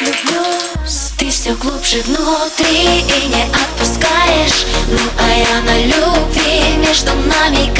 влюблюсь Ты все глубже внутри и не отпускаешь. Ну а я на любви между нами